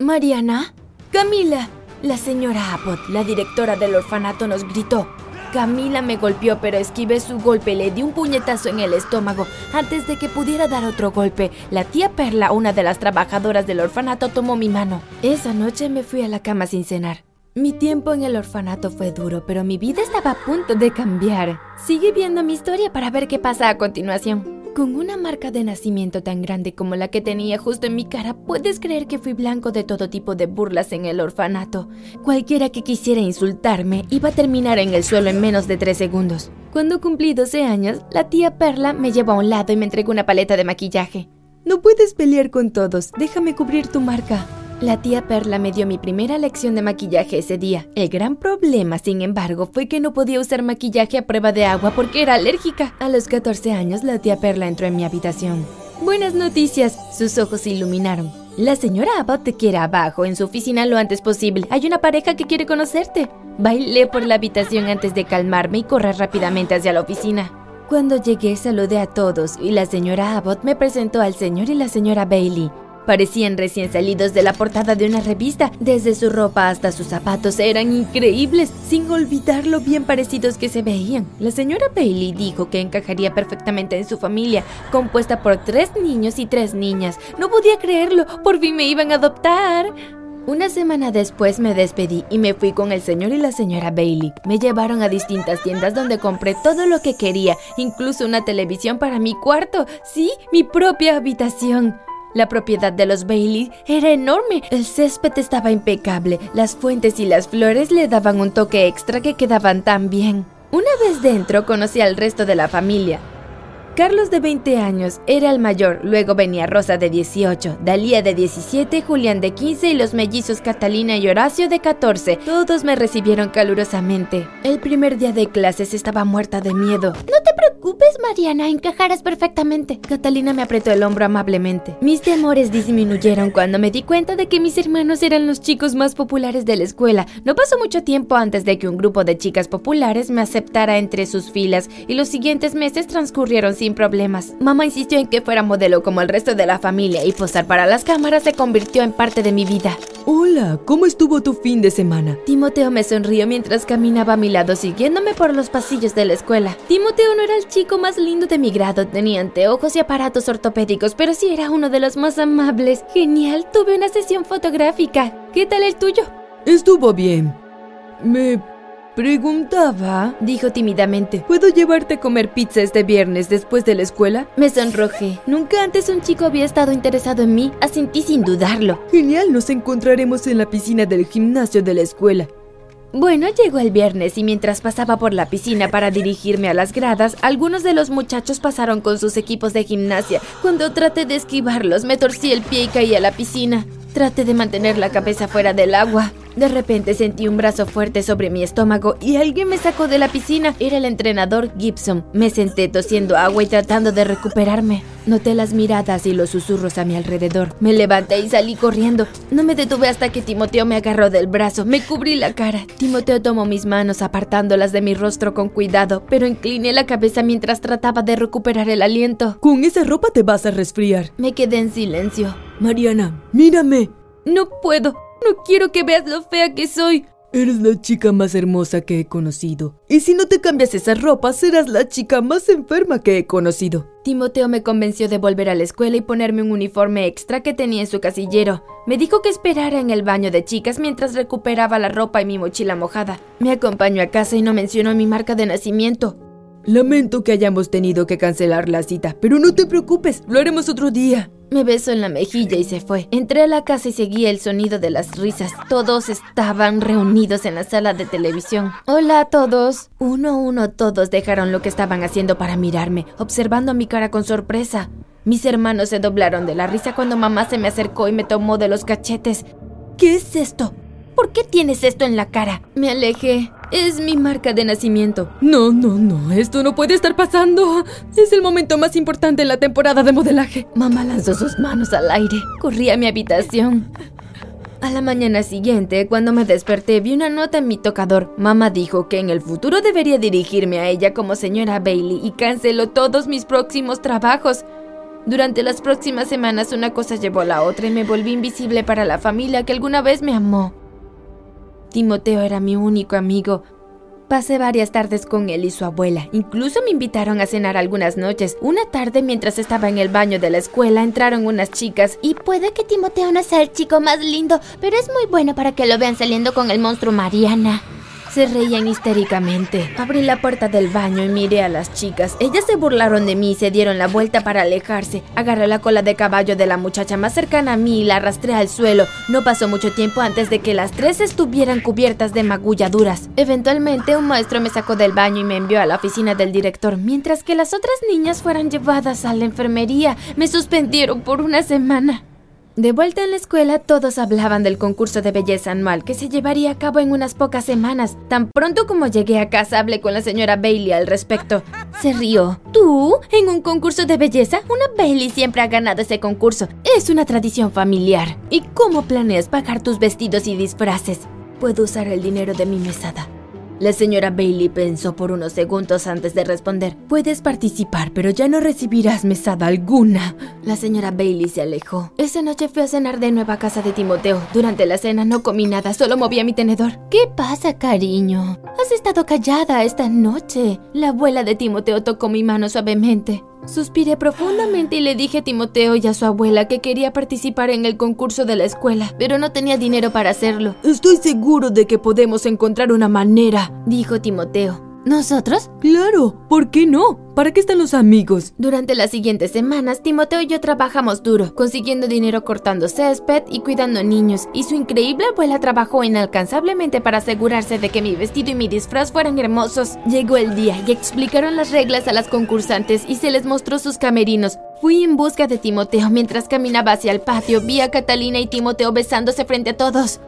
Mariana, Camila. La señora Abbott, la directora del orfanato, nos gritó. Camila me golpeó, pero esquivé su golpe y le di un puñetazo en el estómago. Antes de que pudiera dar otro golpe, la tía Perla, una de las trabajadoras del orfanato, tomó mi mano. Esa noche me fui a la cama sin cenar. Mi tiempo en el orfanato fue duro, pero mi vida estaba a punto de cambiar. Sigue viendo mi historia para ver qué pasa a continuación. Con una marca de nacimiento tan grande como la que tenía justo en mi cara, puedes creer que fui blanco de todo tipo de burlas en el orfanato. Cualquiera que quisiera insultarme iba a terminar en el suelo en menos de tres segundos. Cuando cumplí 12 años, la tía Perla me llevó a un lado y me entregó una paleta de maquillaje. No puedes pelear con todos, déjame cubrir tu marca. La tía Perla me dio mi primera lección de maquillaje ese día. El gran problema, sin embargo, fue que no podía usar maquillaje a prueba de agua porque era alérgica. A los 14 años, la tía Perla entró en mi habitación. Buenas noticias, sus ojos se iluminaron. La señora Abbott te quiere abajo, en su oficina lo antes posible. Hay una pareja que quiere conocerte. Bailé por la habitación antes de calmarme y correr rápidamente hacia la oficina. Cuando llegué saludé a todos y la señora Abbott me presentó al señor y la señora Bailey. Parecían recién salidos de la portada de una revista. Desde su ropa hasta sus zapatos eran increíbles, sin olvidar lo bien parecidos que se veían. La señora Bailey dijo que encajaría perfectamente en su familia, compuesta por tres niños y tres niñas. No podía creerlo, por fin me iban a adoptar. Una semana después me despedí y me fui con el señor y la señora Bailey. Me llevaron a distintas tiendas donde compré todo lo que quería, incluso una televisión para mi cuarto. Sí, mi propia habitación. La propiedad de los Bailey era enorme, el césped estaba impecable, las fuentes y las flores le daban un toque extra que quedaban tan bien. Una vez dentro conocí al resto de la familia. Carlos de 20 años era el mayor, luego venía Rosa de 18, Dalía de 17, Julián de 15 y los mellizos Catalina y Horacio de 14. Todos me recibieron calurosamente. El primer día de clases estaba muerta de miedo. No te preocupes, Mariana, encajarás perfectamente. Catalina me apretó el hombro amablemente. Mis temores disminuyeron cuando me di cuenta de que mis hermanos eran los chicos más populares de la escuela. No pasó mucho tiempo antes de que un grupo de chicas populares me aceptara entre sus filas y los siguientes meses transcurrieron sin problemas. Mamá insistió en que fuera modelo como el resto de la familia y posar para las cámaras se convirtió en parte de mi vida. Hola, ¿cómo estuvo tu fin de semana? Timoteo me sonrió mientras caminaba a mi lado siguiéndome por los pasillos de la escuela. Timoteo no era el chico más lindo de mi grado, tenía anteojos y aparatos ortopédicos, pero sí era uno de los más amables. Genial, tuve una sesión fotográfica. ¿Qué tal el tuyo? Estuvo bien. Me Preguntaba, dijo tímidamente, ¿puedo llevarte a comer pizza este viernes después de la escuela? Me sonrojé. Nunca antes un chico había estado interesado en mí, asentí sin dudarlo. Genial, nos encontraremos en la piscina del gimnasio de la escuela. Bueno, llegó el viernes y mientras pasaba por la piscina para dirigirme a las gradas, algunos de los muchachos pasaron con sus equipos de gimnasia. Cuando traté de esquivarlos, me torcí el pie y caí a la piscina. Traté de mantener la cabeza fuera del agua. De repente sentí un brazo fuerte sobre mi estómago y alguien me sacó de la piscina. Era el entrenador Gibson. Me senté tosiendo agua y tratando de recuperarme. Noté las miradas y los susurros a mi alrededor. Me levanté y salí corriendo. No me detuve hasta que Timoteo me agarró del brazo. Me cubrí la cara. Timoteo tomó mis manos apartándolas de mi rostro con cuidado, pero incliné la cabeza mientras trataba de recuperar el aliento. Con esa ropa te vas a resfriar. Me quedé en silencio. Mariana, mírame. No puedo. No quiero que veas lo fea que soy. Eres la chica más hermosa que he conocido. Y si no te cambias esa ropa, serás la chica más enferma que he conocido. Timoteo me convenció de volver a la escuela y ponerme un uniforme extra que tenía en su casillero. Me dijo que esperara en el baño de chicas mientras recuperaba la ropa y mi mochila mojada. Me acompañó a casa y no mencionó mi marca de nacimiento. Lamento que hayamos tenido que cancelar la cita, pero no te preocupes, lo haremos otro día. Me besó en la mejilla y se fue. Entré a la casa y seguía el sonido de las risas. Todos estaban reunidos en la sala de televisión. Hola a todos. Uno a uno todos dejaron lo que estaban haciendo para mirarme, observando mi cara con sorpresa. Mis hermanos se doblaron de la risa cuando mamá se me acercó y me tomó de los cachetes. ¿Qué es esto? ¿Por qué tienes esto en la cara? Me alejé. Es mi marca de nacimiento. No, no, no, esto no puede estar pasando. Es el momento más importante en la temporada de modelaje. Mamá lanzó sus manos al aire. Corrí a mi habitación. A la mañana siguiente, cuando me desperté, vi una nota en mi tocador. Mamá dijo que en el futuro debería dirigirme a ella como señora Bailey y canceló todos mis próximos trabajos. Durante las próximas semanas una cosa llevó a la otra y me volví invisible para la familia que alguna vez me amó. Timoteo era mi único amigo. Pasé varias tardes con él y su abuela. Incluso me invitaron a cenar algunas noches. Una tarde, mientras estaba en el baño de la escuela, entraron unas chicas y puede que Timoteo no sea el chico más lindo, pero es muy bueno para que lo vean saliendo con el monstruo Mariana. Se reían histéricamente. Abrí la puerta del baño y miré a las chicas. Ellas se burlaron de mí y se dieron la vuelta para alejarse. Agarré la cola de caballo de la muchacha más cercana a mí y la arrastré al suelo. No pasó mucho tiempo antes de que las tres estuvieran cubiertas de magulladuras. Eventualmente, un maestro me sacó del baño y me envió a la oficina del director, mientras que las otras niñas fueran llevadas a la enfermería. Me suspendieron por una semana. De vuelta en la escuela, todos hablaban del concurso de belleza anual que se llevaría a cabo en unas pocas semanas. Tan pronto como llegué a casa, hablé con la señora Bailey al respecto. Se rió. ¿Tú? ¿En un concurso de belleza? Una Bailey siempre ha ganado ese concurso. Es una tradición familiar. ¿Y cómo planeas pagar tus vestidos y disfraces? Puedo usar el dinero de mi mesada. La señora Bailey pensó por unos segundos antes de responder. Puedes participar, pero ya no recibirás mesada alguna. La señora Bailey se alejó. Esa noche fui a cenar de nuevo a casa de Timoteo. Durante la cena no comí nada, solo movía mi tenedor. ¿Qué pasa, cariño? Has estado callada esta noche. La abuela de Timoteo tocó mi mano suavemente. Suspiré profundamente y le dije a Timoteo y a su abuela que quería participar en el concurso de la escuela, pero no tenía dinero para hacerlo. Estoy seguro de que podemos encontrar una manera, dijo Timoteo. ¿Nosotros? Claro, ¿por qué no? ¿Para qué están los amigos? Durante las siguientes semanas, Timoteo y yo trabajamos duro, consiguiendo dinero cortando césped y cuidando niños, y su increíble abuela trabajó inalcanzablemente para asegurarse de que mi vestido y mi disfraz fueran hermosos. Llegó el día y explicaron las reglas a las concursantes y se les mostró sus camerinos. Fui en busca de Timoteo mientras caminaba hacia el patio, vi a Catalina y Timoteo besándose frente a todos.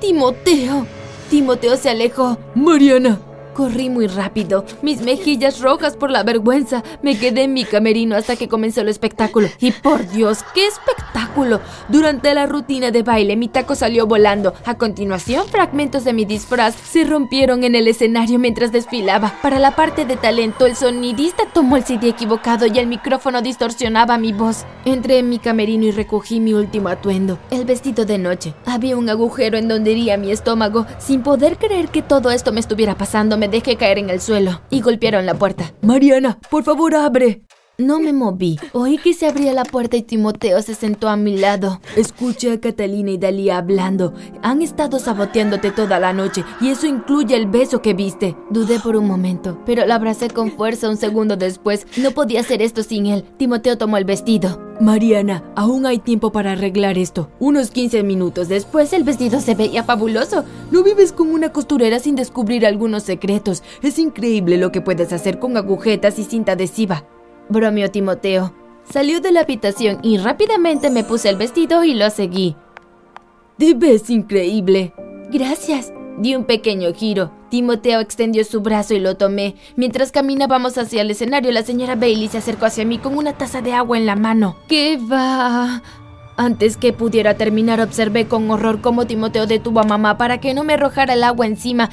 ¡Timoteo! Timoteo se alejó. Mariana, Corrí muy rápido, mis mejillas rojas por la vergüenza. Me quedé en mi camerino hasta que comenzó el espectáculo. Y por Dios, qué espectáculo. Durante la rutina de baile, mi taco salió volando. A continuación, fragmentos de mi disfraz se rompieron en el escenario mientras desfilaba. Para la parte de talento, el sonidista tomó el CD equivocado y el micrófono distorsionaba mi voz. Entré en mi camerino y recogí mi último atuendo, el vestido de noche. Había un agujero en donde iría mi estómago. Sin poder creer que todo esto me estuviera pasando, me dejé caer en el suelo y golpearon la puerta. Mariana, por favor, abre. No me moví. Oí que se abría la puerta y Timoteo se sentó a mi lado. Escuché a Catalina y Dalía hablando. Han estado saboteándote toda la noche y eso incluye el beso que viste. Dudé por un momento, pero la abracé con fuerza un segundo después. No podía hacer esto sin él. Timoteo tomó el vestido. Mariana, aún hay tiempo para arreglar esto. Unos 15 minutos después el vestido se veía fabuloso. No vives como una costurera sin descubrir algunos secretos. Es increíble lo que puedes hacer con agujetas y cinta adhesiva bromeó Timoteo. Salió de la habitación y rápidamente me puse el vestido y lo seguí. Te increíble. Gracias. Di un pequeño giro. Timoteo extendió su brazo y lo tomé. Mientras caminábamos hacia el escenario, la señora Bailey se acercó hacia mí con una taza de agua en la mano. ¿Qué va? Antes que pudiera terminar, observé con horror cómo Timoteo detuvo a mamá para que no me arrojara el agua encima,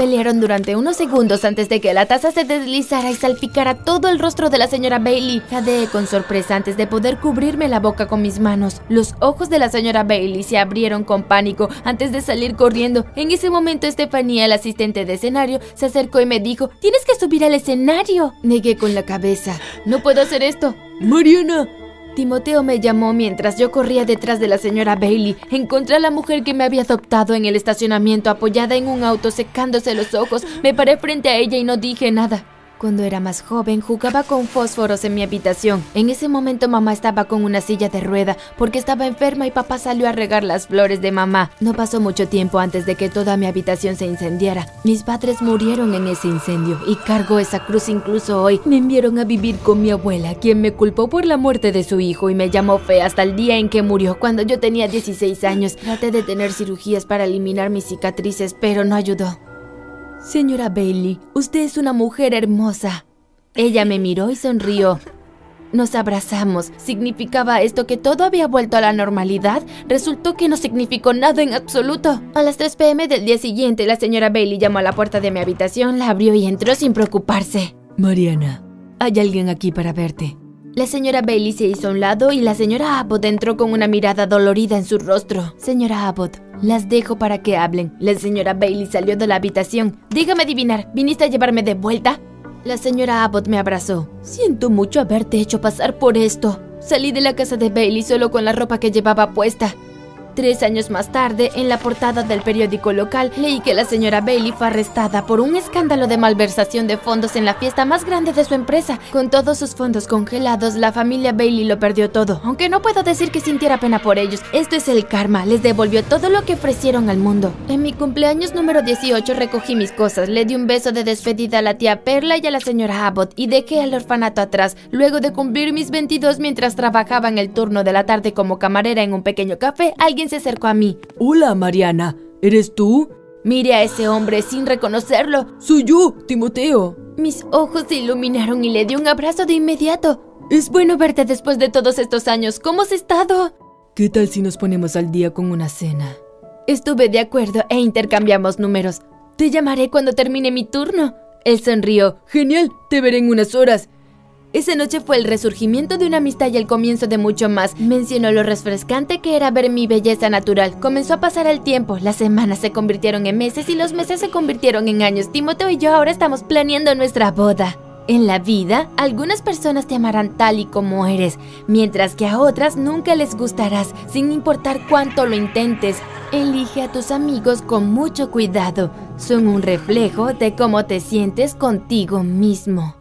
Pelearon durante unos segundos antes de que la taza se deslizara y salpicara todo el rostro de la señora Bailey. Jadeé con sorpresa antes de poder cubrirme la boca con mis manos. Los ojos de la señora Bailey se abrieron con pánico antes de salir corriendo. En ese momento, Estefanía, el asistente de escenario, se acercó y me dijo: Tienes que subir al escenario. Negué con la cabeza. No puedo hacer esto. Mariana, Timoteo me llamó mientras yo corría detrás de la señora Bailey. Encontré a la mujer que me había adoptado en el estacionamiento apoyada en un auto secándose los ojos. Me paré frente a ella y no dije nada. Cuando era más joven jugaba con fósforos en mi habitación. En ese momento mamá estaba con una silla de rueda porque estaba enferma y papá salió a regar las flores de mamá. No pasó mucho tiempo antes de que toda mi habitación se incendiara. Mis padres murieron en ese incendio y cargo esa cruz incluso hoy. Me enviaron a vivir con mi abuela, quien me culpó por la muerte de su hijo y me llamó fe hasta el día en que murió cuando yo tenía 16 años. Traté de tener cirugías para eliminar mis cicatrices, pero no ayudó. Señora Bailey, usted es una mujer hermosa. Ella me miró y sonrió. Nos abrazamos. ¿Significaba esto que todo había vuelto a la normalidad? Resultó que no significó nada en absoluto. A las 3 pm del día siguiente, la señora Bailey llamó a la puerta de mi habitación, la abrió y entró sin preocuparse. Mariana, hay alguien aquí para verte. La señora Bailey se hizo a un lado y la señora Abbott entró con una mirada dolorida en su rostro. Señora Abbott, las dejo para que hablen. La señora Bailey salió de la habitación. Dígame adivinar, ¿viniste a llevarme de vuelta? La señora Abbott me abrazó. Siento mucho haberte hecho pasar por esto. Salí de la casa de Bailey solo con la ropa que llevaba puesta. Tres años más tarde, en la portada del periódico local, leí que la señora Bailey fue arrestada por un escándalo de malversación de fondos en la fiesta más grande de su empresa. Con todos sus fondos congelados, la familia Bailey lo perdió todo, aunque no puedo decir que sintiera pena por ellos. Esto es el karma, les devolvió todo lo que ofrecieron al mundo. En mi cumpleaños número 18 recogí mis cosas, le di un beso de despedida a la tía Perla y a la señora Abbott y dejé al orfanato atrás. Luego de cumplir mis 22 mientras trabajaba en el turno de la tarde como camarera en un pequeño café, alguien se acercó a mí. Hola, Mariana. ¿Eres tú? Mire a ese hombre sin reconocerlo. Soy yo, Timoteo. Mis ojos se iluminaron y le di un abrazo de inmediato. Es bueno verte después de todos estos años. ¿Cómo has estado? ¿Qué tal si nos ponemos al día con una cena? Estuve de acuerdo e intercambiamos números. Te llamaré cuando termine mi turno. Él sonrió. Genial, te veré en unas horas. Esa noche fue el resurgimiento de una amistad y el comienzo de mucho más. Mencionó lo refrescante que era ver mi belleza natural. Comenzó a pasar el tiempo, las semanas se convirtieron en meses y los meses se convirtieron en años. Timoteo y yo ahora estamos planeando nuestra boda. En la vida, algunas personas te amarán tal y como eres, mientras que a otras nunca les gustarás, sin importar cuánto lo intentes. Elige a tus amigos con mucho cuidado. Son un reflejo de cómo te sientes contigo mismo.